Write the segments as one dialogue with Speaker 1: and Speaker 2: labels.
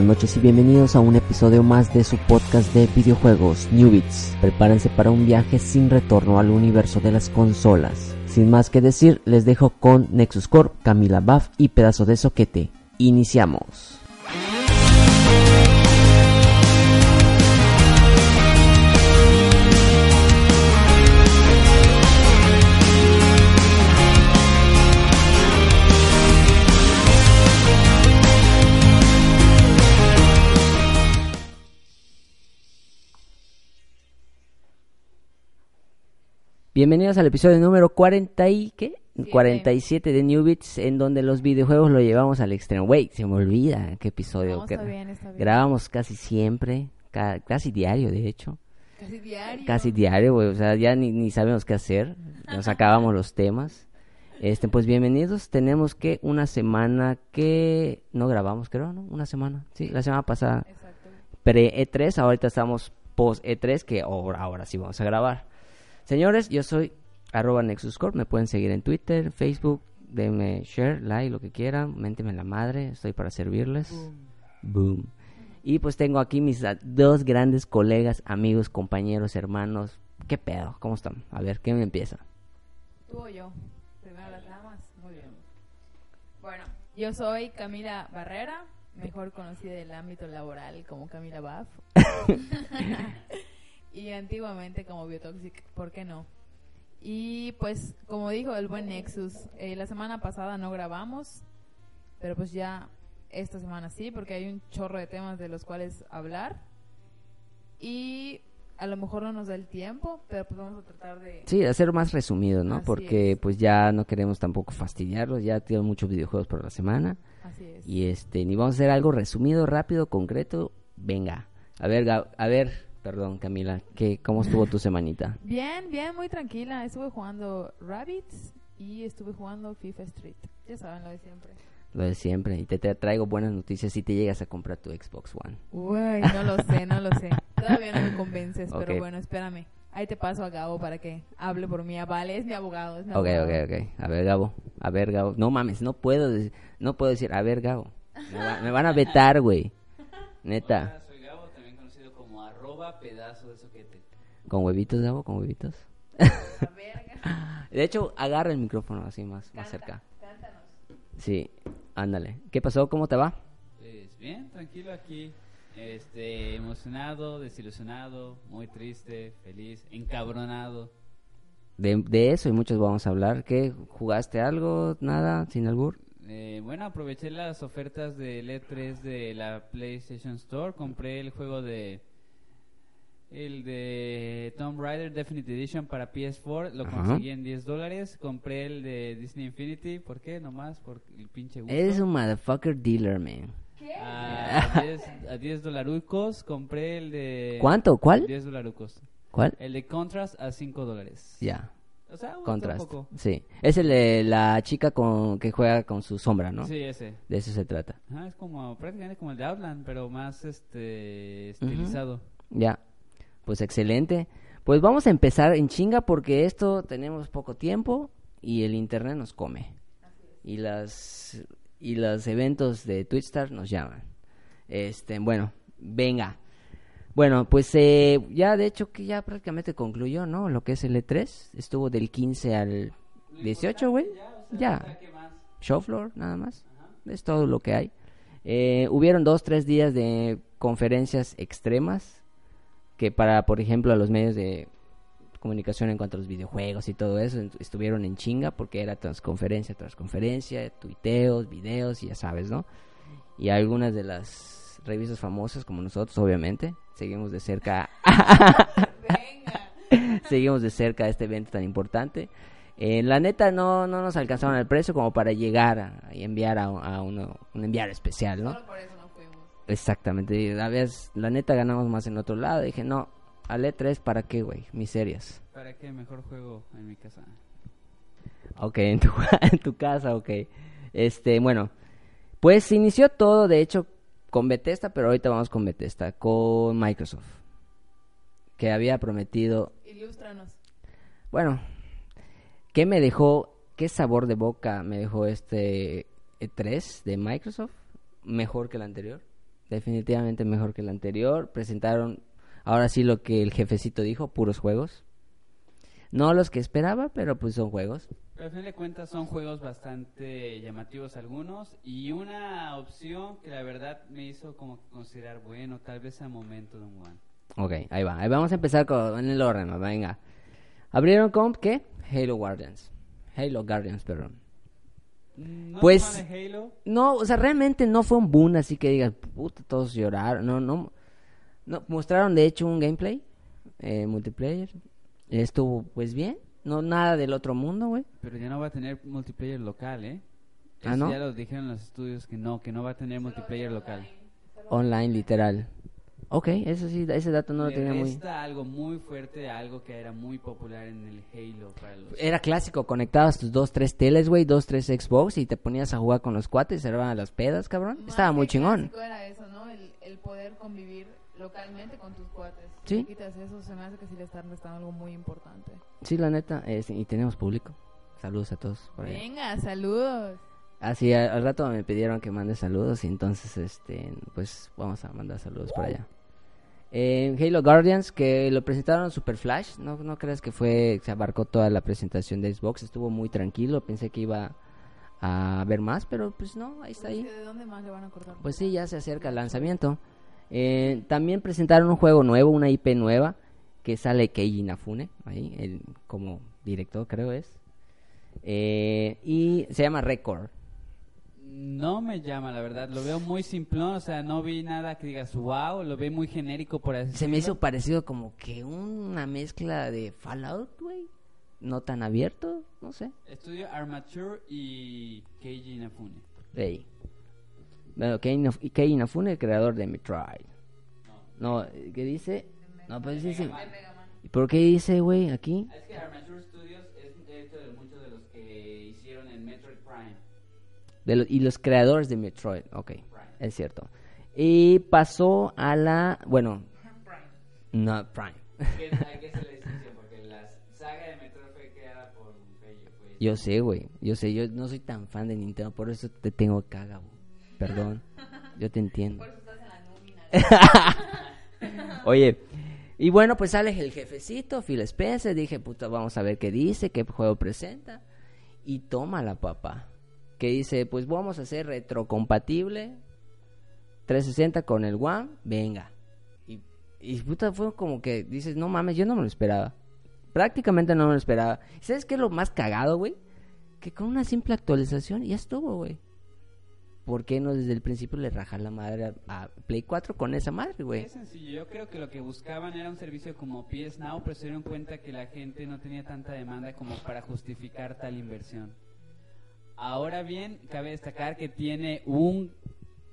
Speaker 1: Buenas noches y bienvenidos a un episodio más de su podcast de videojuegos New Beats. Prepárense para un viaje sin retorno al universo de las consolas. Sin más que decir, les dejo con Nexus Corp, Camila Buff y Pedazo de Soquete. Iniciamos. Bienvenidos al episodio número 40 y ¿qué? 47 de New Beats, en donde los videojuegos lo llevamos al extremo. Wey, se me olvida qué episodio.
Speaker 2: No, está bien, está bien.
Speaker 1: Grabamos casi siempre, ca- casi diario, de hecho.
Speaker 2: Casi diario.
Speaker 1: Casi diario, güey. O sea, ya ni, ni sabemos qué hacer. Nos acabamos los temas. Este, pues bienvenidos. Tenemos que una semana que no grabamos, creo, ¿no? Una semana. Sí, la semana pasada.
Speaker 2: Exacto.
Speaker 1: Pre-E3, ahorita estamos post-E3, que ahora, ahora sí vamos a grabar. Señores, yo soy arroba Nexus Corp. Me pueden seguir en Twitter, Facebook. Denme share, like, lo que quieran. Ménteme en la madre. Estoy para servirles. Boom. Y pues tengo aquí mis dos grandes colegas, amigos, compañeros, hermanos. ¿Qué pedo? ¿Cómo están? A ver, ¿quién empieza?
Speaker 2: Tú o yo. Primero las damas. Muy bien. Bueno, yo soy Camila Barrera, mejor conocida del ámbito laboral como Camila Buff. y antiguamente como Biotoxic, ¿por qué no? Y pues, como dijo el buen Nexus, eh, la semana pasada no grabamos, pero pues ya esta semana sí, porque hay un chorro de temas de los cuales hablar. Y a lo mejor no nos da el tiempo, pero pues vamos a tratar de...
Speaker 1: Sí, hacer más resumido, ¿no?
Speaker 2: Así
Speaker 1: Porque
Speaker 2: es.
Speaker 1: pues ya no queremos tampoco fastidiarlos. Ya tienen muchos videojuegos por la semana.
Speaker 2: Así es.
Speaker 1: Y este, ni vamos a hacer algo resumido, rápido, concreto. Venga. A ver, a ver, perdón, Camila, ¿qué, ¿cómo estuvo tu semanita?
Speaker 2: Bien, bien, muy tranquila. Estuve jugando Rabbits y estuve jugando FIFA Street. Ya saben lo de siempre.
Speaker 1: Lo de siempre. Y te, te traigo buenas noticias si te llegas a comprar tu Xbox One.
Speaker 2: Uy, no lo sé, no lo sé. Todavía no me convences, pero bueno, espérame. Ahí te paso a Gabo para que hable por mí. Vale, es mi abogado. Es mi
Speaker 1: Ok,
Speaker 2: abogado.
Speaker 1: ok, ok. A ver, Gabo. A ver, Gabo. No mames, no puedo, no puedo decir, a ver, Gabo. Me, va- me van a vetar, güey. Neta.
Speaker 3: Hola, soy Gabo, también conocido como arroba pedazo de soquete.
Speaker 1: ¿Con huevitos, Gabo? ¿Con huevitos?
Speaker 2: La verga.
Speaker 1: De hecho, agarra el micrófono así más, más cerca.
Speaker 2: Cántanos.
Speaker 1: Sí, ándale. ¿Qué pasó? ¿Cómo te va?
Speaker 3: Pues bien, tranquilo aquí. Este, emocionado, desilusionado, muy triste, feliz, encabronado.
Speaker 1: De, de eso y muchos vamos a hablar. ¿Qué? ¿Jugaste algo? ¿Nada? ¿Sin albur?
Speaker 3: Eh, bueno, aproveché las ofertas del E3 de la PlayStation Store. Compré el juego de. El de Tomb Raider Definitive Edition para PS4. Lo
Speaker 1: Ajá.
Speaker 3: conseguí en 10 dólares. Compré el de Disney Infinity. ¿Por qué? Nomás por el pinche gusto.
Speaker 1: Eres un motherfucker dealer, man.
Speaker 3: A 10, a 10 dolarucos. Compré el de.
Speaker 1: ¿Cuánto? ¿Cuál?
Speaker 3: 10 dolarucos.
Speaker 1: ¿Cuál?
Speaker 3: El de Contrast a 5 dólares.
Speaker 1: Ya,
Speaker 3: O sea,
Speaker 1: Contrast.
Speaker 3: poco.
Speaker 1: Sí. Es el de la chica con que juega con su sombra, ¿no?
Speaker 3: Sí, ese.
Speaker 1: De eso se trata.
Speaker 3: Es como prácticamente como el de Outland, pero más este estilizado.
Speaker 1: Ya. Pues excelente. Pues vamos a empezar en chinga porque esto tenemos poco tiempo y el internet nos come. Y las y los eventos de Twitstar nos llaman. Este, bueno, venga. Bueno, pues eh, ya de hecho que ya prácticamente concluyó, ¿no? Lo que es el E3 estuvo del 15 al 18, güey. Ya. Show floor, nada más. Es todo lo que hay. Eh, hubieron dos, tres días de conferencias extremas que para, por ejemplo, a los medios de comunicación en cuanto a los videojuegos y todo eso estuvieron en chinga porque era transconferencia tras conferencia, tuiteos, videos y ya sabes, ¿no? Y algunas de las revistas famosas como nosotros, obviamente, seguimos de cerca
Speaker 2: Venga.
Speaker 1: seguimos de cerca este evento tan importante. Eh, la neta no, no nos alcanzaron el precio como para llegar a, y enviar a, a uno, un enviar especial, ¿no?
Speaker 2: Solo por eso.
Speaker 1: Exactamente. y La, vez, la neta ganamos más en otro lado. Dije, no, al E3 para qué, güey, miserias.
Speaker 3: ¿Para qué mejor juego en mi casa?
Speaker 1: Ok, en tu, en tu casa, ok. Este, bueno, pues inició todo, de hecho, con Bethesda, pero ahorita vamos con Bethesda, con Microsoft, que había prometido
Speaker 2: Ilústranos.
Speaker 1: Bueno, ¿qué me dejó, qué sabor de boca me dejó este E3 de Microsoft? Mejor que el anterior, definitivamente mejor que el anterior. Presentaron, ahora sí lo que el jefecito dijo, puros juegos. No los que esperaba, pero pues son juegos.
Speaker 3: Pero al fin de cuentas son juegos bastante llamativos algunos y una opción que la verdad me hizo como que considerar, bueno, tal vez a momento de un one.
Speaker 1: Ok, ahí va. Ahí vamos a empezar con, en el orden, venga. Abrieron con, ¿qué? Halo Guardians. Halo Guardians, perdón.
Speaker 3: ¿No
Speaker 1: Pues-? No, o sea, realmente no fue un boom así que digas, puta, todos lloraron. No, no. no mostraron de hecho un gameplay eh, multiplayer. Estuvo pues bien. No nada del otro mundo, güey.
Speaker 3: Pero ya no va a tener multiplayer local, ¿eh?
Speaker 1: Ah, ¿no?
Speaker 3: Ya lo dijeron los estudios que no, que no va a tener multiplayer local.
Speaker 1: Online, literal. Ok, eso sí, ese dato no lo
Speaker 3: Le
Speaker 1: tenía muy...
Speaker 3: resta algo muy fuerte, algo que era muy popular en el Halo para los...
Speaker 1: Era clásico, conectabas tus dos, tres teles, güey, dos, tres Xbox y te ponías a jugar con los cuates, se a las pedas, cabrón.
Speaker 2: Más
Speaker 1: Estaba muy chingón.
Speaker 2: Era eso, ¿no? El, el poder convivir localmente con tus cuates.
Speaker 1: Sí.
Speaker 2: Quitas eso, se me hace que sí le están restando algo muy importante.
Speaker 1: Sí, la neta, eh, sí, y tenemos público. Saludos a todos por ahí.
Speaker 2: Venga, saludos.
Speaker 1: Así, al, al rato me pidieron que mande saludos y entonces, este, pues vamos a mandar saludos por allá. Eh, Halo Guardians, que lo presentaron Super Flash, no, no creas que fue, se abarcó toda la presentación de Xbox, estuvo muy tranquilo, pensé que iba a haber más, pero pues no, ahí está ahí.
Speaker 2: ¿De dónde más le van a cortar?
Speaker 1: Pues sí, ya se acerca el lanzamiento. Eh, también presentaron un juego nuevo, una IP nueva, que sale Keiji Inafune, ahí, el, como director creo es. Eh, y se llama Record.
Speaker 3: No me llama, la verdad. Lo veo muy simplón, o sea, no vi nada que digas wow, lo veo muy genérico por así
Speaker 1: Se me hizo parecido como que una mezcla de Fallout, güey. No tan abierto, no sé.
Speaker 3: Estudio Armature y Keiji Inafune.
Speaker 1: Ey. Bueno, Kei Inaf- Kei Inafune, el creador de Metroid. No, ¿qué dice? No, pues dice... ¿Y por qué dice, güey, aquí?
Speaker 3: Es que Armature De
Speaker 1: lo- y los creadores de Metroid, ok, es cierto. Y pasó a la, bueno, no, Prime.
Speaker 3: Hay que la porque la saga de Metroid fue creada por Feyo. Fue
Speaker 1: Yo sé, güey, yo sé, yo no soy tan fan de Nintendo, por eso te tengo caga, güey. Perdón, yo te entiendo. Oye, y bueno, pues sale el jefecito, Phil Spencer, dije, puta, vamos a ver qué dice, qué juego presenta. Y toma la papá, que dice, pues vamos a hacer retrocompatible 360 con el One, venga. Y, y puta, fue como que dices, no mames, yo no me lo esperaba. Prácticamente no me lo esperaba. ¿Sabes qué es lo más cagado, güey? Que con una simple actualización ya estuvo, güey. ¿Por qué no desde el principio le rajar la madre a, Play 4 con esa madre, güey?
Speaker 3: Es sencillo, yo creo que lo que buscaban era un servicio como PS Now, pero se dieron cuenta que la gente no tenía tanta demanda como para justificar tal inversión. Ahora bien, cabe destacar que tiene un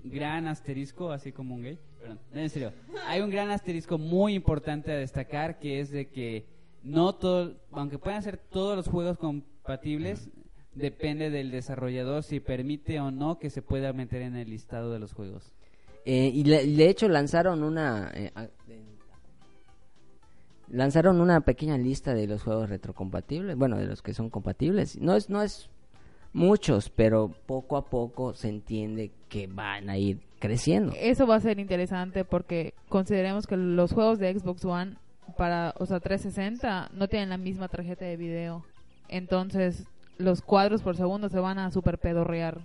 Speaker 3: gran asterisco, así como un gay. Perdón, en serio. Hay un gran asterisco muy importante a destacar que es de que no todo, aunque puedan ser todos los juegos compatibles, depende del desarrollador si permite o no que se pueda meter en el listado de los juegos.
Speaker 1: Eh, y le- de hecho lanzaron una... eh, lanzaron una pequeña lista de los juegos retrocompatibles, bueno, de los que son compatibles. No es, no es muchos, pero poco a poco se entiende que van a ir creciendo.
Speaker 2: Eso va a ser interesante porque consideremos que los juegos de Xbox One para, o sea, 360 no tienen la misma tarjeta de video. Entonces, los cuadros por segundo se van a super pedorrear.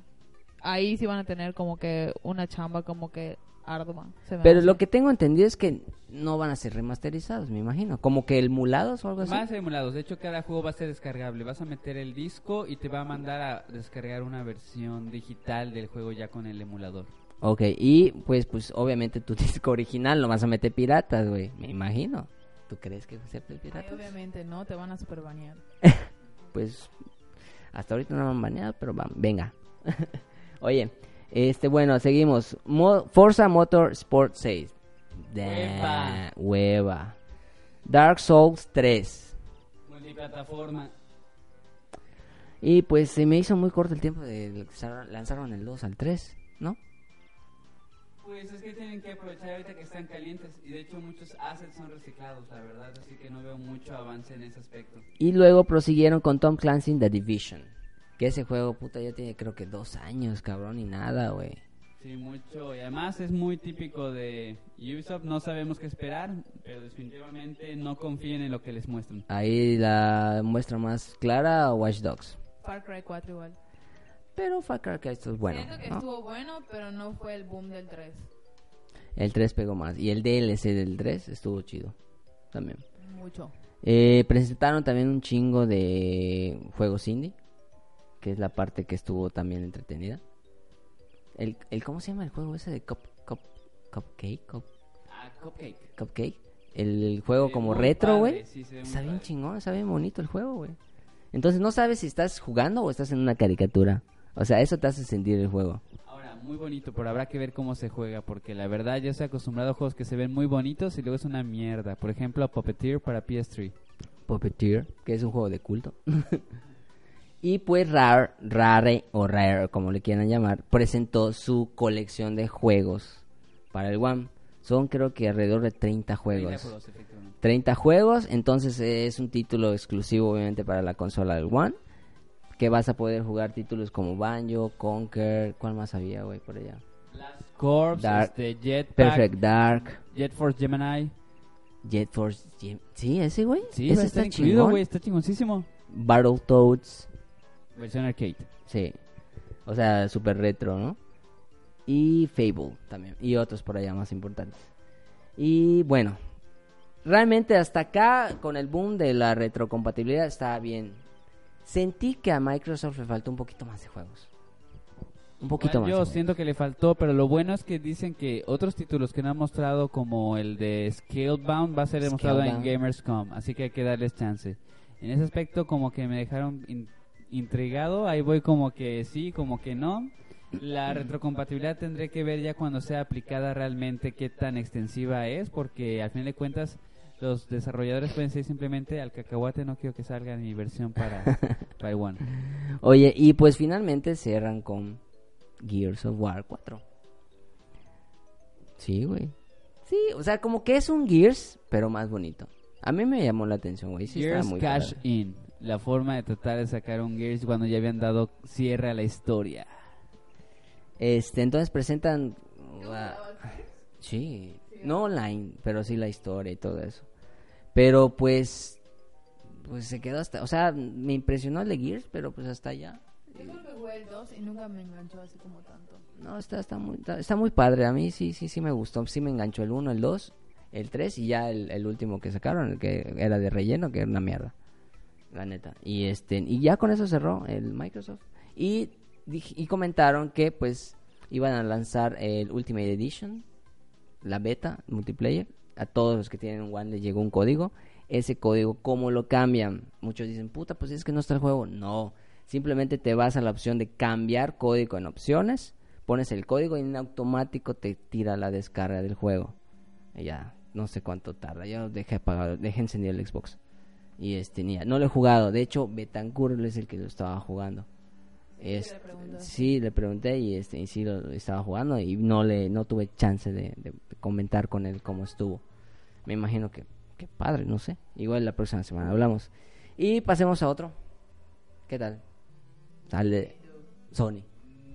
Speaker 2: Ahí sí van a tener como que una chamba como que ardua. se me
Speaker 1: Pero
Speaker 2: hace.
Speaker 1: lo que tengo entendido es que no van a ser remasterizados, me imagino. Como que emulados o algo así.
Speaker 3: Más emulados, de hecho cada juego va a ser descargable. Vas a meter el disco y te va a mandar a descargar una versión digital del juego ya con el emulador.
Speaker 1: Ok, y pues, pues obviamente tu disco original lo vas a meter piratas, güey. Me imagino. ¿Tú crees que se
Speaker 2: Ay,
Speaker 1: piratas?
Speaker 2: obviamente no, te van a super banear.
Speaker 1: Pues hasta ahorita no me han baneado, pero va, venga. Oye, este, bueno, seguimos. Mo- Forza Motor Sport 6. Da-
Speaker 3: Hueva.
Speaker 1: Dark Souls 3.
Speaker 3: Multiplataforma.
Speaker 1: Y pues se me hizo muy corto el tiempo de lanzar- lanzaron el 2 al 3, ¿no?
Speaker 3: Pues es que tienen que aprovechar ahorita que están calientes y de hecho muchos assets son reciclados, la verdad, así que no veo mucho avance en ese aspecto.
Speaker 1: Y luego prosiguieron con Tom Clancy The Division. Que ese juego, puta, ya tiene creo que dos años, cabrón, y nada, güey.
Speaker 3: Sí, mucho. Y además es muy típico de Ubisoft. No sabemos qué esperar, pero definitivamente no confíen en lo que les muestran.
Speaker 1: Ahí la muestra más clara, Watch Dogs.
Speaker 2: Far Cry 4 igual.
Speaker 1: Pero Far Cry esto es bueno.
Speaker 2: Siento que
Speaker 1: ¿no?
Speaker 2: estuvo bueno, pero no fue el boom del 3.
Speaker 1: El 3 pegó más. Y el DLC del 3 estuvo chido. También.
Speaker 2: Mucho.
Speaker 1: Eh, presentaron también un chingo de juegos indie. Que es la parte que estuvo también entretenida. El, el ¿Cómo se llama el juego ese de Cup, Cup, Cupcake? Cup-
Speaker 3: Ah, Cupcake.
Speaker 1: Cupcake. El juego como retro, güey.
Speaker 3: sí,
Speaker 1: Está bien
Speaker 3: padre.
Speaker 1: chingón, está bien bonito el juego, güey. Entonces no sabes si estás jugando o estás en una caricatura. O sea, eso te hace sentir el juego.
Speaker 3: Ahora, muy bonito, pero habrá que ver cómo se juega, porque la verdad yo estoy acostumbrado a juegos que se ven muy bonitos y luego es una mierda. Por ejemplo, Puppeteer para PS3.
Speaker 1: Puppeteer, que es un juego de culto. y pues Rare, Rare o Rare, como le quieran llamar, presentó su colección de juegos para el One. Son creo que alrededor de 30 juegos.
Speaker 3: 30 juegos, efectivamente.
Speaker 1: 30 juegos, entonces es un título exclusivo obviamente para la consola del One. Que vas a poder jugar títulos como Banjo, Conquer, ¿cuál más había, güey, por allá?
Speaker 3: Last Corps,
Speaker 1: Dark.
Speaker 3: este, Jetpack,
Speaker 1: Perfect Dark,
Speaker 3: Jet Force Gemini.
Speaker 1: Jet Force, Gem- sí, ese güey,
Speaker 3: Sí,
Speaker 1: ese está
Speaker 3: estar incluido, güey, está chingoncísimo.
Speaker 1: Battletoads,
Speaker 3: Versión arcade.
Speaker 1: Sí. O sea, super retro, ¿no? Y Fable también. Y otros por allá más importantes. Y bueno. Realmente hasta acá, con el boom de la retrocompatibilidad, está bien. Sentí que a Microsoft le faltó un poquito más de juegos. Un poquito más.
Speaker 3: Yo siento que le faltó, pero lo bueno es que dicen que otros títulos que no han mostrado, como el de Scalebound, va a ser demostrado en
Speaker 1: Scalebound.
Speaker 3: Gamers.com, así que hay que darles chance. En ese aspecto, como que me dejaron in- intrigado, ahí voy como que sí, como que no. La retrocompatibilidad tendré que ver ya cuando sea aplicada realmente qué tan extensiva es, porque al fin de cuentas los desarrolladores pueden decir simplemente al cacahuate no quiero que salga mi versión para, One.
Speaker 1: Oye, y pues finalmente cierran con Gears of War 4. Sí, güey. Sí, o sea, como que es un Gears, pero más bonito. A mí me llamó la atención, güey. Sí,
Speaker 3: Gears
Speaker 1: muy
Speaker 3: Cash
Speaker 1: padre.
Speaker 3: In, la forma de tratar de sacar un Gears cuando ya habían dado cierre a la historia.
Speaker 1: Este, entonces presentan. ah, sí, no online, pero sí la historia y todo eso. Pero pues. Pues se quedó hasta. O sea, me impresionó el de Gears, pero pues hasta allá.
Speaker 2: Yo creo que jugué el 2 y nunca me enganchó así como tanto.
Speaker 1: No, está, está, muy, está, está muy padre. A mí sí, sí, sí me gustó. Sí me enganchó el 1, el 2, el 3 y ya el, el último que sacaron, el que era de relleno, que era una mierda. La neta. Y este y ya con eso cerró el Microsoft. Y, y comentaron que pues iban a lanzar el Ultimate Edition, la beta multiplayer. A todos los que tienen One les llegó un código. Ese código, ¿cómo lo cambian? Muchos dicen, puta, pues es que no está el juego. No, simplemente te vas a la opción de cambiar código en opciones, pones el código y en automático te tira la descarga del juego. Y ya, no sé cuánto tarda. Ya dejé apagado, dejé encendido el Xbox. Y este, ni, no lo he jugado. De hecho, Betancourt es el que lo estaba jugando. Este,
Speaker 2: le preguntaste.
Speaker 1: sí, le pregunté y este y sí lo, estaba jugando y no le no tuve chance de, comentar con él cómo estuvo. Me imagino que que padre, no sé. Igual la próxima semana hablamos. Y pasemos a otro. ¿Qué tal? Sale Sony.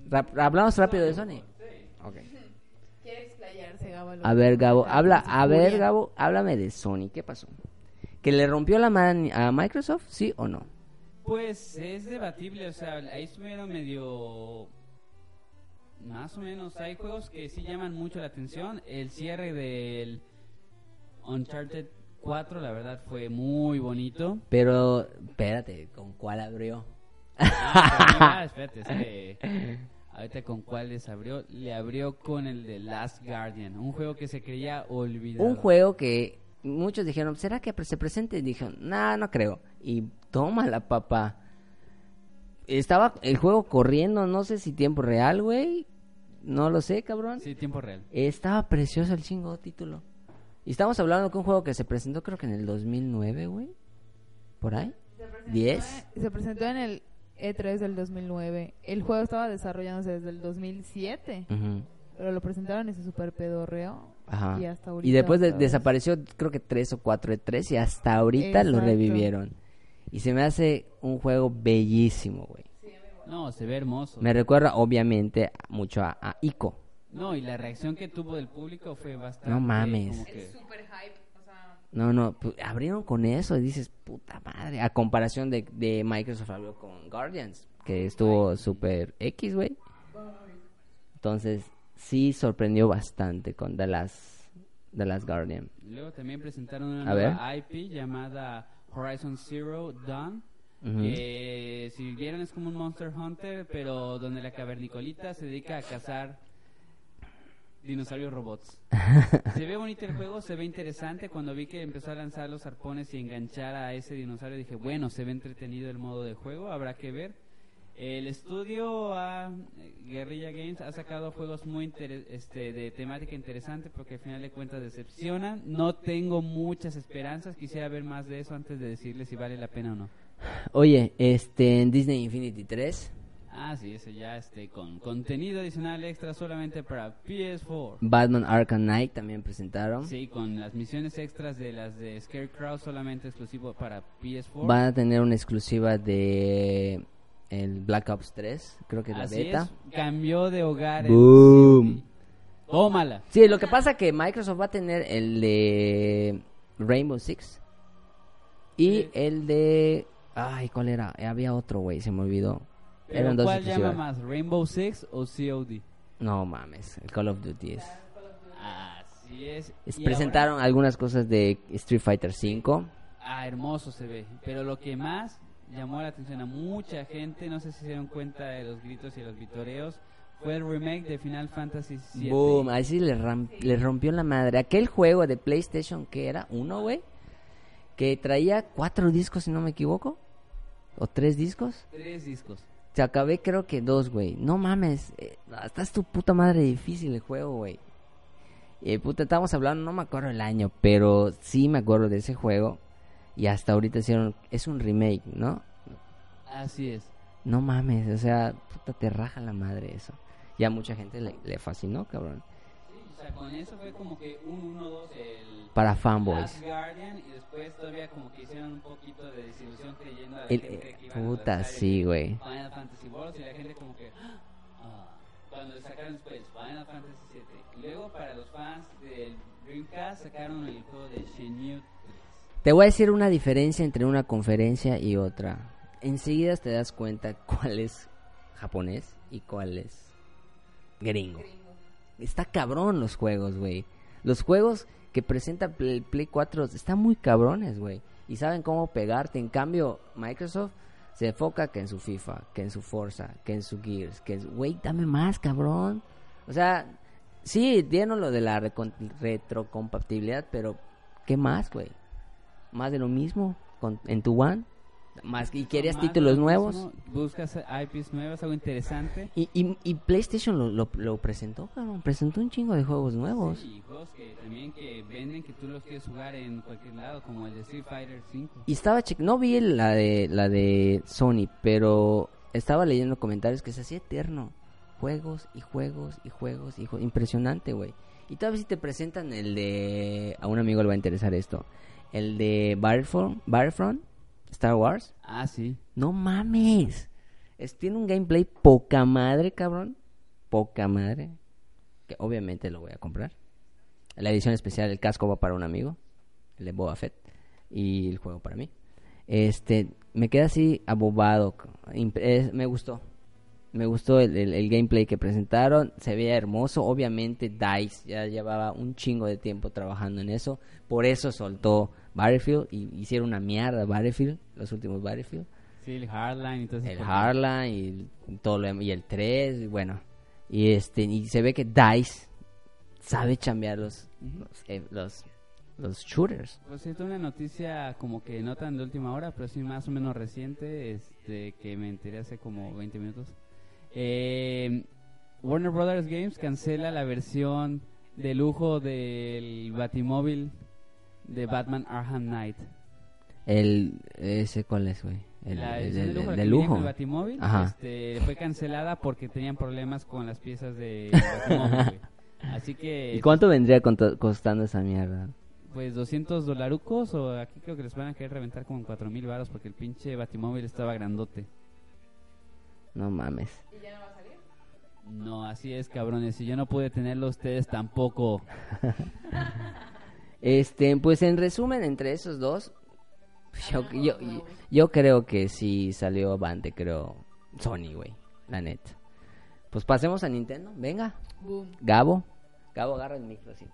Speaker 1: Rap- ¿Hablamos rápido de Sony? Ok.
Speaker 2: Quiere explayarse, Gabo.
Speaker 1: A ver, Gabo, habla, a ver. Gabo, háblame de Sony. ¿Qué pasó? ¿Que le rompió la mano a Microsoft? ¿Sí o no?
Speaker 3: Pues es debatible, o sea, ahí estuvieron medio... Más o menos, hay juegos que sí llaman mucho la atención. El cierre del Uncharted 4, la verdad, fue muy bonito.
Speaker 1: Pero, espérate, ¿con cuál abrió?
Speaker 3: Ah, espérate, es que ahorita con cuál les abrió, le abrió con el de Last Guardian, un juego que se creía olvidado.
Speaker 1: Un juego que muchos dijeron, ¿será que se presente? Y dijeron, nah, no creo. Y toma la papá. Estaba el juego corriendo, no sé si tiempo real, güey. No lo sé, cabrón.
Speaker 3: Sí, tiempo real.
Speaker 1: Estaba precioso el chingo título. Y estamos hablando de un juego que se presentó creo que en el 2009, güey. ¿Por ahí? ¿10?
Speaker 2: Se presentó en el E3 del 2009. El juego estaba desarrollándose desde el 2007.
Speaker 1: Ujú.
Speaker 2: Pero lo presentaron y se super pedorreó.
Speaker 1: Ajá.
Speaker 2: Y hasta ahorita
Speaker 1: Y después de- desapareció creo que tres o cuatro de tres y hasta ahorita lo
Speaker 2: Exacto.
Speaker 1: revivieron. Y se me hace un juego bellísimo, güey.
Speaker 3: No, se ve hermoso.
Speaker 1: Me recuerda obviamente mucho a, a Ico.
Speaker 3: No, y la reacción que tuvo del público fue bastante.
Speaker 1: No mames.
Speaker 3: que-
Speaker 2: Es súper hype. O sea,
Speaker 1: No, no, abrieron con eso y dices, puta madre. A comparación de, de Microsoft abrió con Guardians, que estuvo super X, güey. Entonces, sí sorprendió bastante con The Last, The Last Guardian.
Speaker 3: Luego también presentaron una
Speaker 1: A
Speaker 3: nueva IP llamada Horizon Zero Dawn. Que si vieron es como un Monster Hunter, pero donde la cavernicolita se dedica a cazar dinosaurios robots. se ve bonito el juego, se ve interesante. Cuando vi que empezó a lanzar los arpones y enganchar a ese dinosaurio, dije, bueno, se ve entretenido el modo de juego, habrá que ver. El estudio ah, Guerrilla Games ha sacado juegos muy este, de temática interesante porque al final de cuentas decepcionan. No tengo muchas esperanzas, quisiera ver más de eso antes de decirles si vale la pena o no.
Speaker 1: Oye, este, en Disney Infinity 3,
Speaker 3: Ah, sí, ese ya este con contenido adicional extra solamente para PS4.
Speaker 1: Batman Arkham Knight también presentaron.
Speaker 3: Sí, con las misiones extras de las de Scarecrow solamente exclusivo para PS4.
Speaker 1: Van a tener una exclusiva de el Black Ops 3, creo que es la
Speaker 3: Así
Speaker 1: beta.
Speaker 3: es, cambió de hogar. el
Speaker 1: Boom.
Speaker 3: Tómala.
Speaker 1: Sí, lo que pasa que Microsoft va a tener el de Rainbow Six y
Speaker 3: Sí.
Speaker 1: el de ay, ¿cuál era? Había otro, güey, se me olvidó.
Speaker 3: Pero
Speaker 1: Eran dos
Speaker 3: ¿Cuál llama más, Rainbow Six o COD?
Speaker 1: No mames, el Call of Duty es.
Speaker 3: Así es.
Speaker 1: es-
Speaker 3: Y
Speaker 1: presentaron
Speaker 3: ahora-
Speaker 1: algunas cosas de Street Fighter 5.
Speaker 3: Ah, hermoso se ve. Pero lo que más llamó la atención a mucha gente, no sé si se dieron cuenta de los gritos y los vitoreos, fue el remake de Final Fantasy VII.
Speaker 1: Boom, ahí sí le, rompió la madre. Aquel juego de PlayStation que era uno, güey, que traía cuatro discos, si no me equivoco, o tres discos.
Speaker 3: Tres discos.
Speaker 1: Se acabé creo que dos, güey. No mames, eh, hasta es tu puta madre difícil el juego, güey. Eh, puta, estamos hablando, no me acuerdo el año, pero sí me acuerdo de ese juego. Y hasta ahorita hicieron, es un remake, ¿no?
Speaker 3: Así es.
Speaker 1: No mames, o sea, puta, te raja la madre eso. Ya mucha gente le, le fascinó, cabrón.
Speaker 3: Sí, o sea, con eso fue como que un 1-2 el
Speaker 1: Para
Speaker 3: Last
Speaker 1: fanboys.
Speaker 3: Guardian y después todavía como que hicieron un poquito de desilusión creyendo a la
Speaker 1: El-
Speaker 3: gente que iban a
Speaker 1: puta, sí, güey.
Speaker 3: Final Fantasy Worlds y la gente como que ah, cuando sacaron después Final Fantasy 7 y luego para los fans del Dreamcast sacaron el juego de Shenmue 3
Speaker 1: Te voy a decir una diferencia entre una conferencia y otra. Enseguida te das cuenta cuál es japonés y cuál es gringo. Está cabrón los juegos, güey. Los juegos que presenta Play, Play 4 están muy cabrones, güey. Y saben cómo pegarte. En cambio, Microsoft se enfoca que en su FIFA, que en su Forza, que en su Gears, que es, güey, dame más, cabrón. O sea, sí, dieron lo de la retrocompatibilidad, pero ¿qué más, güey? Más de lo mismo con, en tu One. Más, y querías
Speaker 3: de
Speaker 1: títulos
Speaker 3: lo
Speaker 1: nuevos.
Speaker 3: mismo, buscas IPs nuevas algo interesante
Speaker 1: Y, y, y PlayStation lo, lo, lo presentó, cabrón. Presentó un chingo de juegos nuevos.
Speaker 3: Sí, y juegos que también que venden que tú los quieres jugar en cualquier lado como el de Street Fighter 5
Speaker 1: Y estaba che- no vi la de la de Sony, pero estaba leyendo comentarios que se hacía eterno. Juegos y juegos y juegos y juegos. Impresionante, güey. Y todavía si te presentan el de... A un amigo le va a interesar esto. El de Battlefront, Battlefront Star Wars.
Speaker 3: ah sí
Speaker 1: No mames. Es, tiene un gameplay poca madre, cabrón. Poca madre. Que obviamente lo voy a comprar. La edición especial, el casco va para un amigo. El de Boba Fett. Y el juego para mí. Este, me queda así abobado. Es- me gustó. Me gustó el, el- el gameplay que presentaron. Se veía hermoso. Obviamente DICE ya llevaba un chingo de tiempo trabajando en eso. Por eso soltó Battlefield. Y hicieron una mierda Battlefield. Los últimos Battlefield.
Speaker 3: sí el Hardline y todo
Speaker 1: El. Hardline y todo lo y el 3, y bueno. Y este y se ve que DICE sabe chambear los los, eh, los, los shooters.
Speaker 3: Pues cierto, una noticia como que no tan de última hora, pero sí más o menos reciente, este, que me enteré hace como 20 minutos. Eh, Warner Brothers Games cancela la versión de lujo del Batimóvil de Batman Arkham Knight.
Speaker 1: El ese cuál es, güey? El,
Speaker 3: la
Speaker 1: el- el-
Speaker 3: de lujo,
Speaker 1: de lujo.
Speaker 3: el Batimóvil
Speaker 1: Ajá.
Speaker 3: este, fue cancelada porque tenían problemas con las piezas de Batimóvil. Así que
Speaker 1: ¿Y cuánto vendría costando esa mierda?
Speaker 3: Pues 200 dolarucos o aquí creo que les van a querer reventar como en 4000 baros porque el pinche batimóvil estaba grandote.
Speaker 1: No mames.
Speaker 2: ¿Y ya no va a salir?
Speaker 3: No, así es, cabrones. Si yo no pude tenerlo, ustedes tampoco.
Speaker 1: Este, pues en resumen, entre esos dos, yo, yo, yo, yo creo que sí salió avante, creo, Sony, güey, la neta. Pues pasemos a Nintendo, venga,
Speaker 2: Boom.
Speaker 1: Gabo. Gabo, agarra el micro así.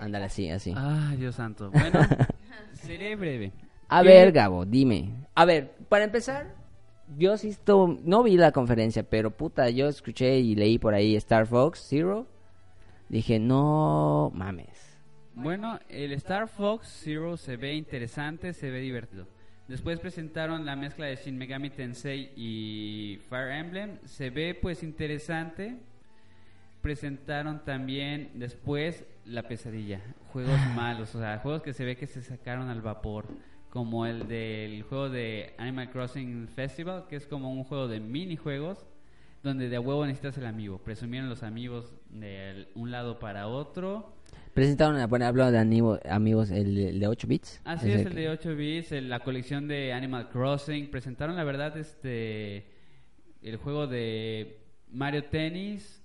Speaker 1: Ándale así, así.
Speaker 3: Ay, Dios santo. Bueno, seré breve.
Speaker 1: A
Speaker 3: ¿Qué-
Speaker 1: ver, Gabo, dime. A ver, para empezar, yo sí esto, no vi la conferencia, pero puta, yo escuché y leí por ahí Star Fox Zero. Dije, no mames.
Speaker 3: Bueno, el Star Fox Zero se ve interesante, se ve divertido. Después presentaron la mezcla de Shin Megami Tensei y Fire Emblem. Se ve pues interesante. Presentaron también después La Pesadilla. Juegos malos, o sea, juegos que se ve que se sacaron al vapor. Como el del juego de Animal Crossing Festival, que es como un juego de minijuegos. Donde de huevo necesitas el amigo. Presumieron los amigos de un lado para otro.
Speaker 1: Presentaron, bueno, hablo de amigo- amigos, el, el de 8 bits.
Speaker 3: Así
Speaker 1: Ese
Speaker 3: es, el
Speaker 1: que-
Speaker 3: de 8 bits, el- la colección de Animal Crossing. Presentaron, la verdad, este el juego de Mario Tennis,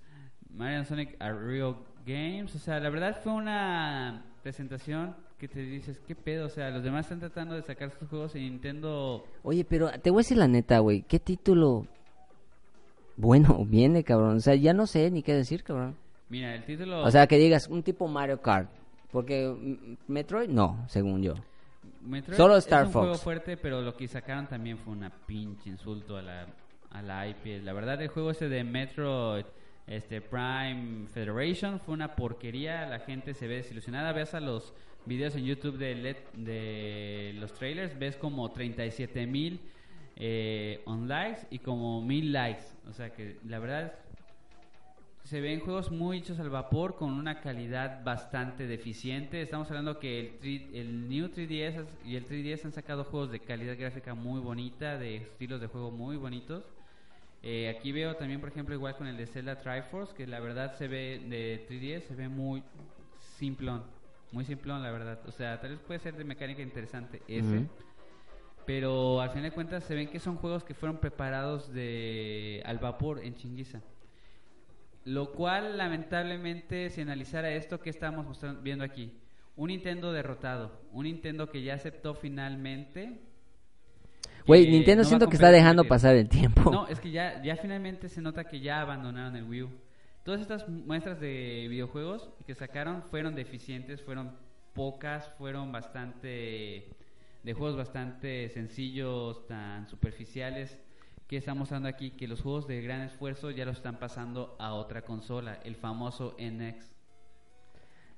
Speaker 3: Mario Sonic a Real Games. O sea, la verdad fue una presentación que te dices, ¿qué pedo? O sea, los demás están tratando de sacar sus juegos y Nintendo...
Speaker 1: Oye, pero te voy a decir la neta, güey. ¿Qué título bueno viene, cabrón? O sea, ya no sé ni qué decir, cabrón.
Speaker 3: Mira, el título...
Speaker 1: O sea, que digas un tipo Mario Kart. Porque mm, Metroid, no, según yo.
Speaker 3: Metroid
Speaker 1: solo
Speaker 3: es
Speaker 1: Star
Speaker 3: un
Speaker 1: Fox.
Speaker 3: juego fuerte, pero lo que sacaron también fue una pinche insulto a la, a la IP. La verdad, el juego ese de Metroid este, Prime Federation fue una porquería. La gente se ve desilusionada. Ves a los videos en YouTube de, let- de los trailers, ves como 37 mil eh, on likes y como mil likes. O sea que la verdad se ven juegos muy hechos al vapor con una calidad bastante deficiente. Estamos hablando que el, 3 el New 3DS y el 3DS han sacado juegos de calidad gráfica muy bonita, de estilos de juego muy bonitos. Eh, aquí veo también, por ejemplo, igual con el de Zelda Triforce, que la verdad se ve de 3DS, se ve muy simplón, muy simplón, la verdad. O sea, tal vez puede ser de mecánica interesante ese.
Speaker 1: Ujú.
Speaker 3: Pero al final de cuentas se ven que son juegos que fueron preparados de al vapor en chinguiza. Lo cual, lamentablemente, si analizara esto que estamos mostrando, viendo aquí, un Nintendo derrotado, un Nintendo que ya aceptó finalmente.
Speaker 1: Güey, Nintendo
Speaker 3: no
Speaker 1: siento que está dejando pasar el tiempo.
Speaker 3: No, es que ya, ya finalmente se nota que ya abandonaron el Wii U. Todas estas muestras de videojuegos que sacaron fueron deficientes, fueron pocas, fueron bastante de juegos bastante sencillos, tan superficiales que estamos hablando aquí que los juegos de gran esfuerzo ya los están pasando a otra consola, el famoso NX.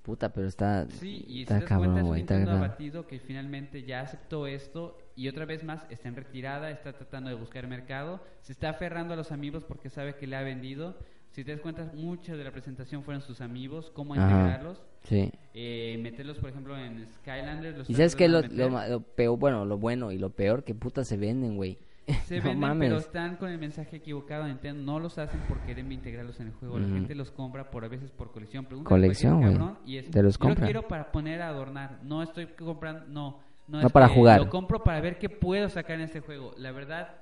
Speaker 1: Puta, pero está.
Speaker 3: Sí, y si
Speaker 1: está
Speaker 3: te das
Speaker 1: cabrón,
Speaker 3: cuenta.
Speaker 1: Está
Speaker 3: abatido que finalmente ya aceptó esto y otra vez más está en retirada, está tratando de buscar mercado, se está aferrando a los amigos porque sabe que le ha vendido. Si te das cuenta, mucha de la presentación fueron sus amigos, cómo
Speaker 1: Ajá.
Speaker 3: integrarlos,
Speaker 1: Sí.
Speaker 3: eh, meterlos, por ejemplo, en Skylanders. los
Speaker 1: Y sabes que lo, lo, lo peor, bueno, lo bueno y lo peor, que puta se venden, güey.
Speaker 3: Se
Speaker 1: no
Speaker 3: venden,
Speaker 1: mames.
Speaker 3: pero están con el mensaje equivocado. Nintendo no los hacen por querer integrarlos en el juego. La gente los compra por a veces por colección. Pregúntale a
Speaker 1: Colección,
Speaker 3: cualquier
Speaker 1: güey.
Speaker 3: cabrón y es,
Speaker 1: Te los
Speaker 3: yo
Speaker 1: compra.
Speaker 3: lo quiero para poner a adornar. No estoy comprando, no. No,
Speaker 1: No
Speaker 3: es
Speaker 1: para jugar.
Speaker 3: Lo compro para ver qué puedo sacar en este juego. La verdad,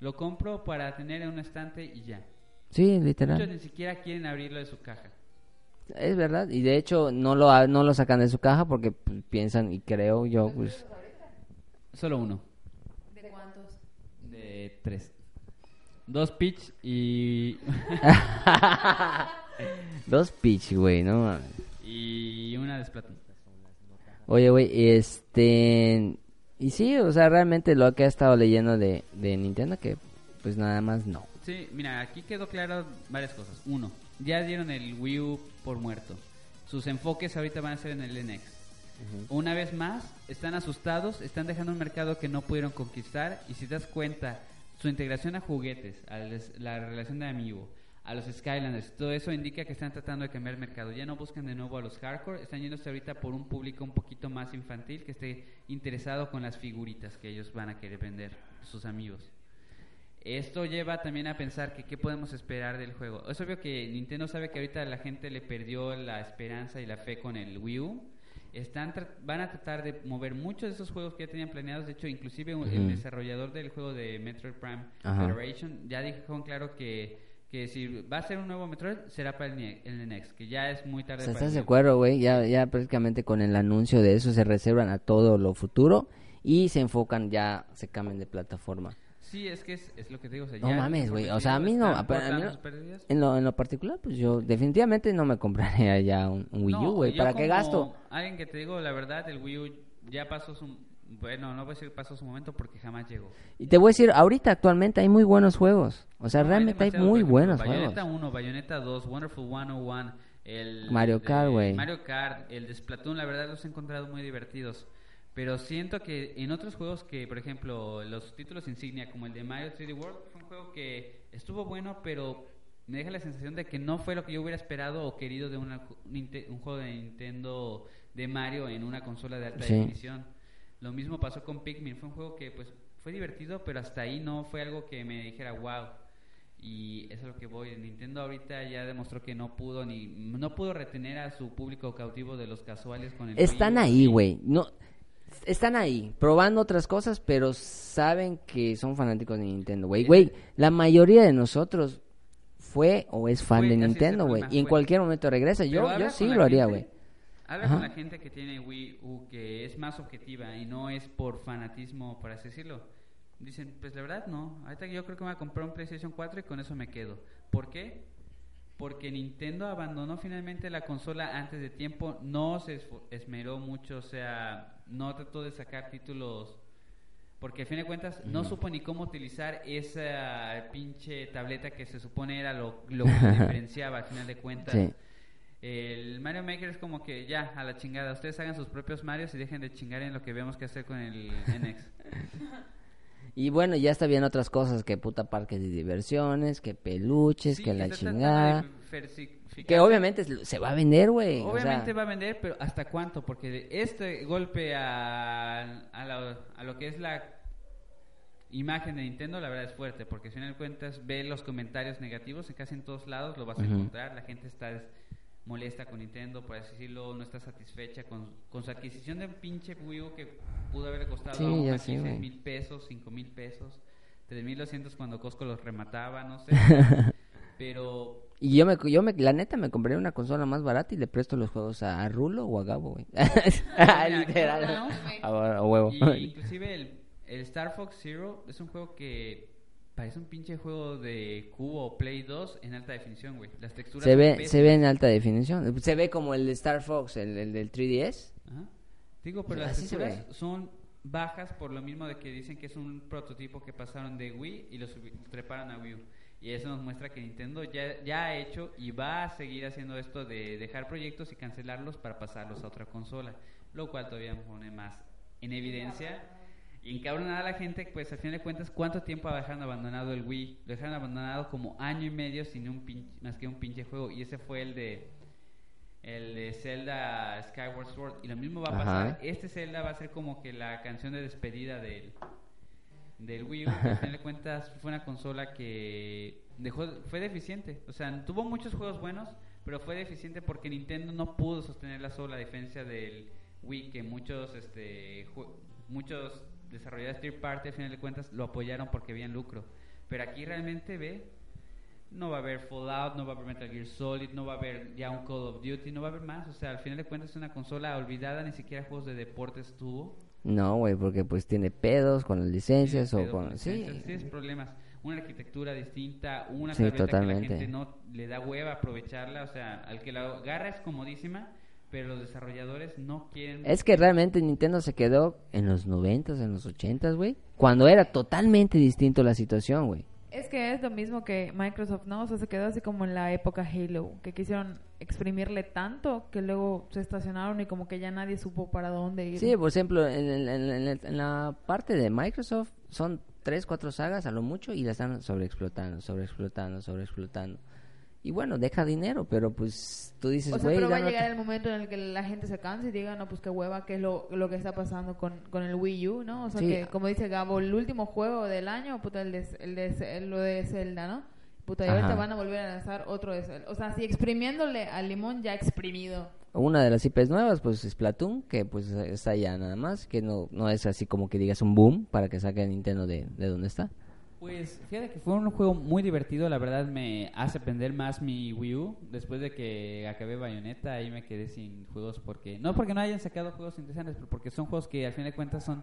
Speaker 3: lo compro para tener en un estante y ya.
Speaker 1: Sí,
Speaker 3: Muchos
Speaker 1: literal.
Speaker 3: ni siquiera quieren abrirlo de su caja.
Speaker 1: Es verdad. Y de hecho, no lo, no lo sacan de su caja porque pues, piensan, y creo yo, pues.
Speaker 3: Solo uno. Tres. Dos pitch y...
Speaker 1: Dos pitch, güey, no
Speaker 3: y una de Splatoon.
Speaker 1: Oye, güey, este... Y sí, o sea, realmente lo que he estado leyendo de, de Nintendo, que pues nada más no.
Speaker 3: Sí, mira, aquí quedó claro varias cosas. Uno, ya dieron el Wii U por muerto. Sus enfoques ahorita van a ser en el NX. Una vez más, están asustados, están dejando un mercado que no pudieron conquistar y si te das cuenta, su integración a juguetes, a la relación de amigo, a los Skylanders, todo eso indica que están tratando de cambiar el mercado. Ya no buscan de nuevo a los hardcore, están yéndose ahorita por un público un poquito más infantil que esté interesado con las figuritas que ellos van a querer vender, sus amigos. Esto lleva también a pensar que qué podemos esperar del juego. Es obvio que Nintendo sabe que ahorita la gente le perdió la esperanza y la fe con el Wii U. están tra- van a tratar de mover muchos de esos juegos que ya tenían planeados. De hecho, inclusive un-
Speaker 1: Ujú.
Speaker 3: el desarrollador del juego de Metroid Prime
Speaker 1: Ajá.
Speaker 3: Federation ya dijo claro que, que si va a ser un nuevo Metroid será para el, NX, el NX, que ya es muy
Speaker 1: O
Speaker 3: tarde
Speaker 1: sea,
Speaker 3: para
Speaker 1: ¿estás de
Speaker 3: NX.
Speaker 1: acuerdo, güey? Ya, ya prácticamente con el anuncio de eso se reservan a todo lo futuro y se enfocan ya, se cambian de plataforma.
Speaker 3: Sí, es que es, es lo que te digo. O sea,
Speaker 1: No
Speaker 3: ya
Speaker 1: mames, güey, o sea, a mí no, pero a mí no-. En lo, en lo particular, pues yo definitivamente no me compraría ya un, un Wii U,
Speaker 3: No,
Speaker 1: güey.
Speaker 3: yo
Speaker 1: ¿Para qué gasto?
Speaker 3: Alguien que te digo la verdad, el Wii U ya pasó su... Bueno, no voy a decir pasó su momento porque jamás llegó.
Speaker 1: Y te voy a decir, ahorita actualmente hay muy buenos juegos. O sea,
Speaker 3: No,
Speaker 1: realmente hay
Speaker 3: demasiados,
Speaker 1: muy buenos
Speaker 3: ejemplo,
Speaker 1: juegos.
Speaker 3: Bayonetta 1, Bayonetta 2, Wonderful 101, el
Speaker 1: Mario Kart, güey.
Speaker 3: Mario Kart, el de Splatoon, la verdad los he encontrado muy divertidos. Pero siento que en otros juegos que, por ejemplo, los títulos insignia como el de Mario 3D World, fue un juego que estuvo bueno, pero me deja la sensación de que no fue lo que yo hubiera esperado o querido de una- un, juego de Nintendo de Mario en una consola de alta
Speaker 1: Sí.
Speaker 3: definición. Lo mismo pasó con Pikmin, fue un juego que pues fue divertido, pero hasta ahí no fue algo que me dijera wow. Y eso es lo que voy. Nintendo ahorita ya demostró que no pudo ni no pudo retener a su público cautivo de los casuales con el
Speaker 1: Están
Speaker 3: Wii
Speaker 1: ahí, güey. No, están ahí, probando otras cosas, pero saben que son fanáticos de Nintendo, güey. Güey, la mayoría de nosotros fue o es fan de Nintendo, güey. Y en cualquier momento regresa.
Speaker 3: Pero
Speaker 1: Yo, yo sí lo haría, güey.
Speaker 3: Habla
Speaker 1: Ajá.
Speaker 3: con la gente que tiene Wii U que es más objetiva y no es por fanatismo, por así decirlo. Dicen, pues la verdad no. Ahorita yo creo que me voy a comprar un PlayStation 4 y con eso me quedo. ¿Por qué? Porque Nintendo abandonó finalmente la consola antes de tiempo, no se esmeró mucho, o sea, no trató de sacar títulos, porque al fin de cuentas no supo ni cómo utilizar esa pinche tableta que se supone era lo, lo que diferenciaba al final de cuentas.
Speaker 1: Sí.
Speaker 3: El Mario Maker es como que ya, a la chingada, ustedes hagan sus propios Marios y dejen de chingar en lo que vemos que hacer con el NX.
Speaker 1: Y bueno, ya está bien otras cosas que puta parques de diversiones, que peluches,
Speaker 3: Sí,
Speaker 1: que la chingada.
Speaker 3: de diversificarse.
Speaker 1: Que obviamente se va a vender, güey. o
Speaker 3: Obviamente
Speaker 1: sea,
Speaker 3: va a vender, pero ¿hasta cuánto? Porque este golpe a, a, la- a lo que es la imagen de Nintendo, la verdad es fuerte, porque si no de cuentas ve los comentarios negativos, en casi en todos lados lo vas a
Speaker 1: Ujú.
Speaker 3: encontrar, la gente está molesta con Nintendo, por así decirlo, no está satisfecha con, con su adquisición de un pinche Wii U que pudo haber costado
Speaker 1: Sí, güey.
Speaker 3: seis mil pesos, cinco mil pesos, tres mil doscientos cuando Costco los remataba, no sé, pero
Speaker 1: Y yo me, yo me, la neta me compré una consola más barata y le presto los juegos a, a Rulo o a Gabo, güey. Literal. A, a huevo.
Speaker 3: Y inclusive el, el Star Fox Zero es un juego que parece un pinche juego de cubo o Play 2 en alta definición, güey. Las texturas
Speaker 1: Se ve, se ve en alta definición. Se ve como el de Star Fox, el, el del 3DS.
Speaker 3: Ajá. Digo, pero las texturas son bajas por lo mismo de que dicen que es un prototipo que pasaron de Wii y lo treparon a Wii U. Y eso nos muestra que Nintendo ya, ya ha hecho y va a seguir haciendo esto de dejar proyectos y cancelarlos para pasarlos a otra consola. Lo cual todavía pone más en evidencia y encabronar a la gente, pues al final de cuentas, ¿cuánto tiempo dejaron abandonado el Wii? Lo dejaron abandonado como año y medio sin un pin- más que un pinche juego. Y ese fue el de el de Zelda Skyward Sword. Y lo mismo va a
Speaker 1: Ajá.
Speaker 3: pasar. Este Zelda va a ser como que la canción de despedida del, del Wii U. que al final de cuentas fue una consola que dejó, fue deficiente. O sea, tuvo muchos juegos buenos, pero fue deficiente porque Nintendo no pudo sostener la sola diferencia del Wii, que muchos, este, muchos desarrolladores third party, al final de cuentas, lo apoyaron porque habían lucro. Pero aquí realmente ve, no va a haber Fallout, no va a haber Metal Gear Solid, no va a haber ya un Call of Duty, no va a haber más. O sea, al final de cuentas es una consola olvidada, ni siquiera juegos de deportes tuvo.
Speaker 1: No, güey, porque pues tiene pedos con las licencias
Speaker 3: Tiene
Speaker 1: o con...
Speaker 3: con
Speaker 1: Sí,
Speaker 3: licencias, tienes problemas. Una arquitectura distinta, una
Speaker 1: Sí,
Speaker 3: tableta que
Speaker 1: totalmente.
Speaker 3: la gente no le da hueva aprovecharla. O sea, al que la agarra es comodísima, pero los desarrolladores no quieren.
Speaker 1: Es que realmente Nintendo se quedó en los 90s, en los 80s, güey. Cuando era totalmente distinto la situación, güey.
Speaker 2: Es que es lo mismo que Microsoft, ¿no? O sea, se quedó así como en la época Halo, que quisieron exprimirle tanto que luego se estacionaron y como que ya nadie supo para dónde ir.
Speaker 1: Sí, por ejemplo, en, en- en- en- en la parte de Microsoft son tres, cuatro sagas a lo mucho y la están sobreexplotando, sobreexplotando, sobreexplotando. Y bueno, deja dinero, pero pues tú dices,
Speaker 2: O sea,
Speaker 1: güey,
Speaker 2: pero va a llegar el momento en el que la gente se canse y diga, no, pues qué hueva, qué es lo, lo que está pasando con, con el Wii U, ¿no? O sea,
Speaker 1: Sí.
Speaker 2: que como dice Gabo, el último juego del año, puta, el de, el de, el- lo de Zelda, ¿no? Puta, y ahorita
Speaker 1: Ajá.
Speaker 2: van a volver a lanzar otro de esos. O sea, si exprimiéndole al limón ya exprimido.
Speaker 1: Una de las IPs nuevas, pues Splatoon, que pues está ya nada más, que no, no es así como que digas un boom para que saque a Nintendo de, de donde está.
Speaker 3: Pues fíjate que fue un juego muy divertido, la verdad me hace aprender más mi Wii U. Después de que acabé Bayonetta, ahí me quedé sin juegos porque... No porque no hayan sacado juegos interesantes, pero porque son juegos que al fin de cuentas son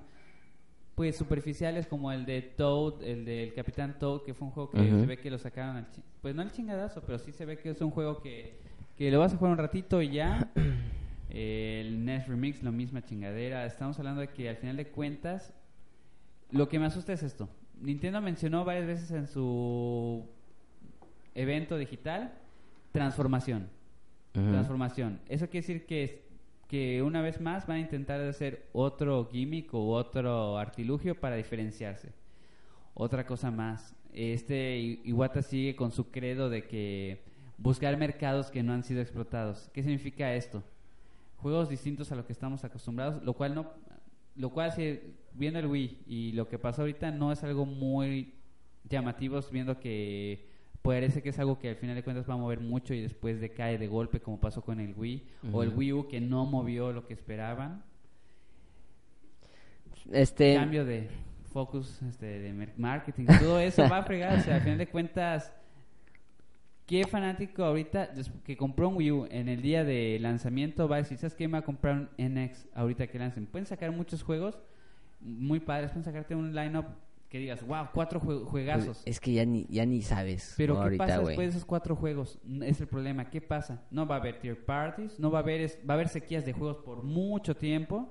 Speaker 3: pues superficiales como el de Toad, el del Capitán Toad, que fue un juego que se ve que lo sacaron al Pues no al chingadazo, pero sí se ve que es un juego que, que lo vas a jugar un ratito y ya. el NES Remix, lo misma chingadera. Estamos hablando de que al final de cuentas, lo que me asusta es esto. Nintendo mencionó varias veces en su evento digital transformación. Transformación. Eso quiere decir que, que una vez más van a intentar hacer otro gimmick o otro artilugio para diferenciarse. Otra cosa más. Este Iwata sigue con su credo de que buscar mercados que no han sido explotados. ¿Qué significa esto? Juegos distintos a lo que estamos acostumbrados, lo cual no lo cual viendo el Wii y lo que pasó ahorita no es algo muy llamativo viendo que parece que es algo que al final de cuentas va a mover mucho y después decae de golpe como pasó con el Wii o el. Wii U que no movió lo que esperaban
Speaker 1: Este,
Speaker 3: cambio de focus este, de marketing, todo eso va a fregar. O sea, al final de cuentas, ¿qué fanático ahorita que compró un Wii U en el día de lanzamiento va a decir, ¿sabes qué? Me va a comprar un NX ahorita que lancen. Pueden sacar muchos juegos muy padres, pueden sacarte un lineup que digas, wow, cuatro jue- juegazos.
Speaker 1: es que ya ni, ya ni sabes
Speaker 3: Pero ¿qué
Speaker 1: ahorita,
Speaker 3: pasa
Speaker 1: güey.
Speaker 3: después de esos cuatro juegos? Es el problema. ¿Qué pasa? No va a haber tier parties, no va a haber, es- va a haber sequías de juegos por mucho tiempo.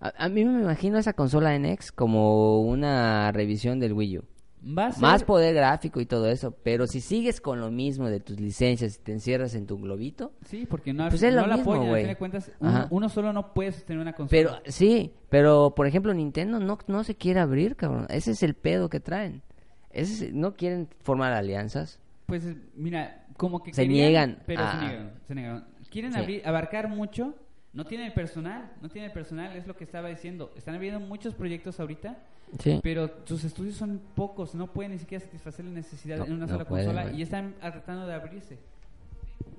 Speaker 1: A, a mí me imagino esa consola NX como una revisión del Wii U.
Speaker 3: Va a ser-
Speaker 1: Más poder gráfico y todo eso, pero si sigues con lo mismo de tus licencias y te encierras en tu globito,
Speaker 3: Sí, porque no,
Speaker 1: Pues es
Speaker 3: no
Speaker 1: lo
Speaker 3: la
Speaker 1: mismo,
Speaker 3: apoyan. Al
Speaker 1: güey.
Speaker 3: fin de cuentas, uno, solo no puede sostener una consola.
Speaker 1: pero sí, pero por ejemplo Nintendo no, no se quiere abrir, cabrón. Ese es el pedo que traen. Ese es- no quieren formar alianzas.
Speaker 3: Pues mira, como que
Speaker 1: Se
Speaker 3: querían,
Speaker 1: niegan
Speaker 3: Pero
Speaker 1: a-
Speaker 3: se niegan, se niegan. Quieren
Speaker 1: Sí.
Speaker 3: abrir- abarcar mucho. No tienen el personal. No tienen el personal, es lo que estaba diciendo. Están habiendo muchos proyectos ahorita.
Speaker 1: Sí.
Speaker 3: Pero sus estudios son pocos. No pueden ni siquiera satisfacer la necesidad
Speaker 1: No,
Speaker 3: en una
Speaker 1: no
Speaker 3: sola
Speaker 1: pueden,
Speaker 3: consola. Y están tratando de abrirse.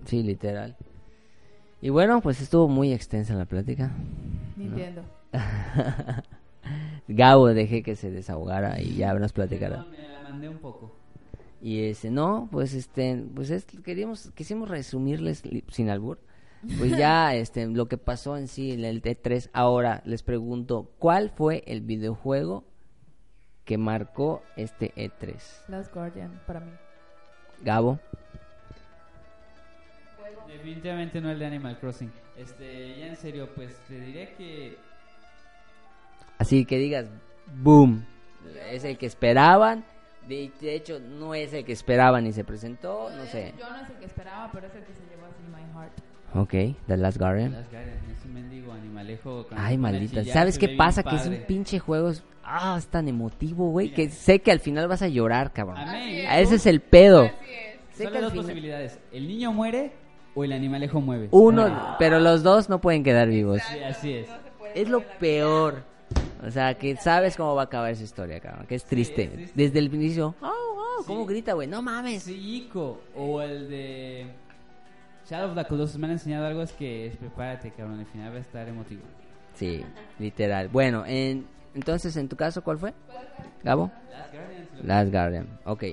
Speaker 1: Sí, literal. Y bueno, pues estuvo muy extensa la plática.
Speaker 2: Nintendo.
Speaker 1: Gabo dejé que se desahogara y ya nos platicará.
Speaker 3: Me la mandé un poco.
Speaker 1: Y este, no, pues este, pues es, queríamos, quisimos resumirles sin albur. Pues ya este, lo que pasó en sí en el T3. Ahora les pregunto, ¿cuál fue el videojuego que marcó este E3?
Speaker 2: Last Guardian, para mí.
Speaker 1: Gabo.
Speaker 3: Definitivamente no el de Animal Crossing. Este, ya en serio, pues te diré que
Speaker 1: Así que digas, boom, es el que esperaban. De, de hecho, no es el que esperaban y se presentó, no sé.
Speaker 2: Yo no es el que esperaba, pero es el que se llevó así My Heart.
Speaker 1: Ok, The Last Guardian.
Speaker 3: Las Guardian, ese mendigo animalejo.
Speaker 1: Ay, maldita. ¿Sabes qué pasa? Que es un pinche juego. es- Ah, es tan emotivo, güey. Que sé que al final vas a llorar, cabrón.
Speaker 3: Amén.
Speaker 1: A ese es el pedo.
Speaker 2: Así es.
Speaker 1: Sé
Speaker 3: Solo
Speaker 1: que al
Speaker 3: dos
Speaker 1: final-
Speaker 3: posibilidades. El niño muere o el animalejo muere.
Speaker 1: Uno,
Speaker 3: Ah,
Speaker 1: pero los dos no pueden quedar vivos.
Speaker 3: sí, así es.
Speaker 1: Es lo peor. O sea, que sabes cómo va a acabar esa historia, cabrón. Que es triste.
Speaker 3: es triste.
Speaker 1: Desde el inicio. Oh, oh, ¿Cómo
Speaker 3: Sí.
Speaker 1: grita, güey? No mames.
Speaker 3: Sí, Ico. O el de Shadow of the Colossus. Me han enseñado algo. Es que es, prepárate, cabrón. Al final va a estar emotivo.
Speaker 1: Sí, literal. Bueno, en, entonces, en tu caso, ¿cuál fue? Gabo?
Speaker 3: Last Guardian.
Speaker 1: Last Guardian. Ok.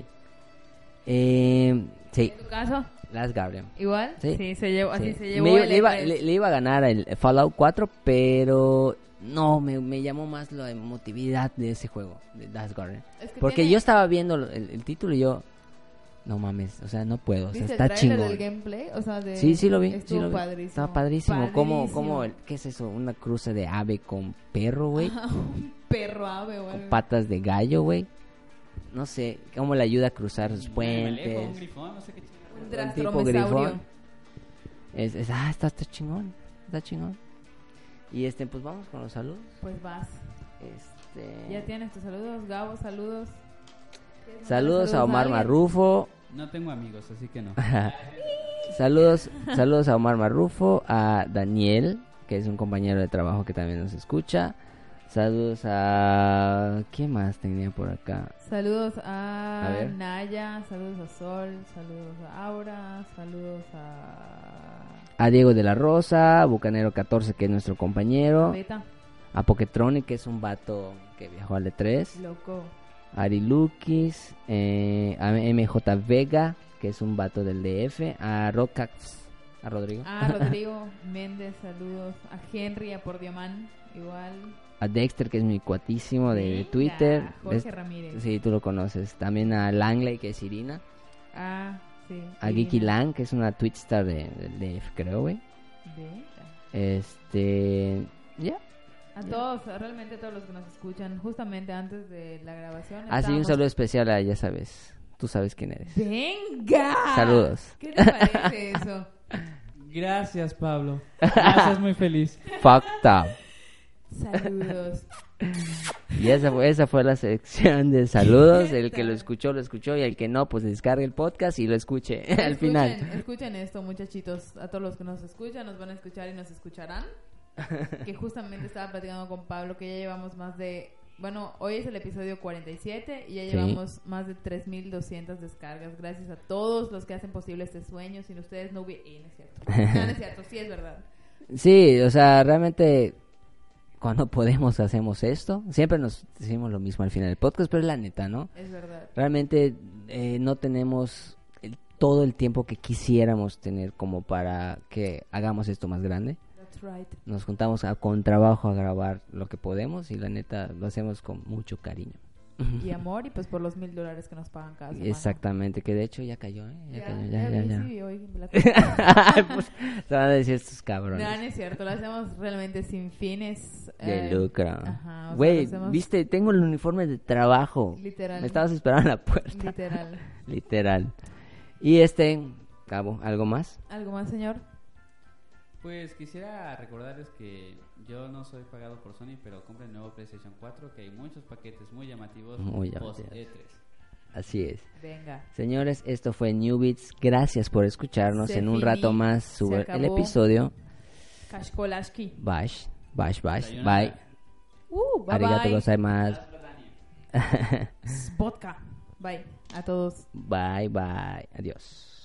Speaker 1: Eh, sí,
Speaker 2: ¿En tu caso?
Speaker 1: Last Guardian.
Speaker 2: ¿Igual?
Speaker 1: Sí.
Speaker 2: se llevó, así
Speaker 1: Sí.
Speaker 2: se llevó
Speaker 1: Me iba-
Speaker 2: el
Speaker 1: le, iba,
Speaker 2: E3.
Speaker 1: le- le iba a ganar el Fallout 4, pero no, me, me llamó más la emotividad de ese juego, de Last Guardian.
Speaker 2: Es que
Speaker 1: Porque
Speaker 2: tiene-
Speaker 1: yo estaba viendo el, el título y yo, no mames, o sea, no puedo, o sea,
Speaker 2: ¿Viste
Speaker 1: está chingón.
Speaker 2: del gameplay? O sea, de...
Speaker 1: Sí, sí lo vi, sí lo vi.
Speaker 2: padrísimo.
Speaker 1: Estaba padrísimo. ¿Cómo,
Speaker 2: Padrísimo.
Speaker 1: cómo el- ¿Qué es eso? Una cruza de ave con perro, güey.
Speaker 2: Un perro ave, güey.
Speaker 1: con patas de gallo, güey. No sé, cómo le ayuda a cruzar sus
Speaker 3: Un animalejo, un
Speaker 1: puentes.
Speaker 3: grifón, no sé qué.
Speaker 2: Un drastromesaurio.
Speaker 1: grifón. Es, es- ah, está, está chingón, está chingón. Y este, pues vamos con los saludos.
Speaker 2: Pues vas.
Speaker 1: Este,
Speaker 2: Ya tienes tus saludos, Gabo, saludos. ¿Quieres mandar
Speaker 1: saludos a Omar? Marrufo.
Speaker 3: No tengo amigos, así que no.
Speaker 1: saludos, saludos a Omar Marrufo, a Daniel, que es un compañero de trabajo que también nos escucha, Saludos a... ¿Quién más tenía por acá?
Speaker 2: Saludos a,
Speaker 1: A.
Speaker 2: Naya, saludos a Sol, saludos a Aura, saludos a...
Speaker 1: A Diego de la Rosa, Bucanero 14, que es nuestro compañero.
Speaker 2: Beta,
Speaker 1: A Poketronic, que es un vato que viajó al E3.
Speaker 2: loco.
Speaker 1: Ari Lukis, eh, a MJ Vega, que es un vato del DF, a Rocax, a Rodrigo,
Speaker 2: A Rodrigo Méndez, saludos. A Henry, a Pordiomán, igual.
Speaker 1: a Dexter, que es mi cuatísimo de Twitter,
Speaker 2: Jorge
Speaker 1: Es-
Speaker 2: Ramírez.
Speaker 1: sí, tú lo conoces, también a Langley, que es Irina,
Speaker 2: Ah, sí.
Speaker 1: a. Geeky Lang, que es una Twitstar de, del DF, creo, güey,
Speaker 2: Beta.
Speaker 1: este, ya,
Speaker 2: A todos, realmente a todos los que nos escuchan, justamente antes de la grabación.
Speaker 1: así un
Speaker 2: estábamos-
Speaker 1: saludo especial a, ya sabes, tú sabes quién eres,
Speaker 2: ¡Venga!
Speaker 1: Saludos.
Speaker 2: ¿Qué te parece eso?
Speaker 3: Gracias, Pablo. Gracias, muy feliz.
Speaker 1: fucked up.
Speaker 2: Saludos.
Speaker 1: Y esa fue, esa fue la sección de saludos. El que lo escuchó, lo escuchó. Y el que no, pues descargue el podcast y lo escuche al
Speaker 2: Escuchen-
Speaker 1: final.
Speaker 2: Escuchen esto, muchachitos. A todos los que nos escuchan, nos van a escuchar y nos escucharán. Que justamente estaba platicando con Pablo que ya llevamos más de. Bueno, hoy es el episodio 47 y ya
Speaker 1: Sí.
Speaker 2: llevamos más de 3.200 descargas. Gracias a todos los que hacen posible este sueño. Sin ustedes no hubiera. Eh, no es cierto. No, no es cierto, sí es verdad.
Speaker 1: Sí, o sea, realmente cuando podemos hacemos esto. Siempre nos decimos lo mismo al final del podcast, pero es la neta, ¿no?
Speaker 2: Es verdad.
Speaker 1: Realmente eh, no tenemos el- todo el tiempo que quisiéramos tener como para que hagamos esto más grande.
Speaker 2: Right.
Speaker 1: Nos juntamos a- con trabajo a grabar lo que podemos y la neta lo hacemos con mucho cariño.
Speaker 2: Y amor, y pues por los mil dólares que nos pagan cada semana.
Speaker 1: Exactamente, que de hecho ya cayó, ¿eh? Ya,
Speaker 2: Ya,
Speaker 1: cayó,
Speaker 2: ya
Speaker 1: ya, ya,
Speaker 2: sí, hoy la-
Speaker 1: pues, se van a decir estos cabrones.
Speaker 2: No, no es cierto, lo hacemos realmente sin fines
Speaker 1: de
Speaker 2: eh,
Speaker 1: lucro.
Speaker 2: ajá,
Speaker 1: Güey,
Speaker 2: hacemos-
Speaker 1: viste, tengo el uniforme de trabajo.
Speaker 2: Literal.
Speaker 1: Me estabas esperando en la puerta.
Speaker 2: Literal.
Speaker 1: Literal. Y este, Cabo, ¿algo más?
Speaker 2: ¿Algo más, señor?
Speaker 3: Pues quisiera recordarles que yo no soy pagado por Sony, pero compren el nuevo PlayStation 4, que hay muchos paquetes muy llamativos
Speaker 1: Muy
Speaker 3: post
Speaker 1: llamativos.
Speaker 3: E3.
Speaker 1: Así es.
Speaker 2: Venga.
Speaker 1: Señores, esto fue New Beats. Gracias por escucharnos.
Speaker 2: Se
Speaker 1: en un
Speaker 2: finí,
Speaker 1: rato más sube el episodio.
Speaker 2: Kashkolashki.
Speaker 1: Bash, bash, bash. Bye.
Speaker 2: Uh, bye
Speaker 1: Arigato
Speaker 2: bye.
Speaker 1: gozaimasu.
Speaker 2: Vodka. Bye. A todos.
Speaker 1: Bye, bye. Adiós.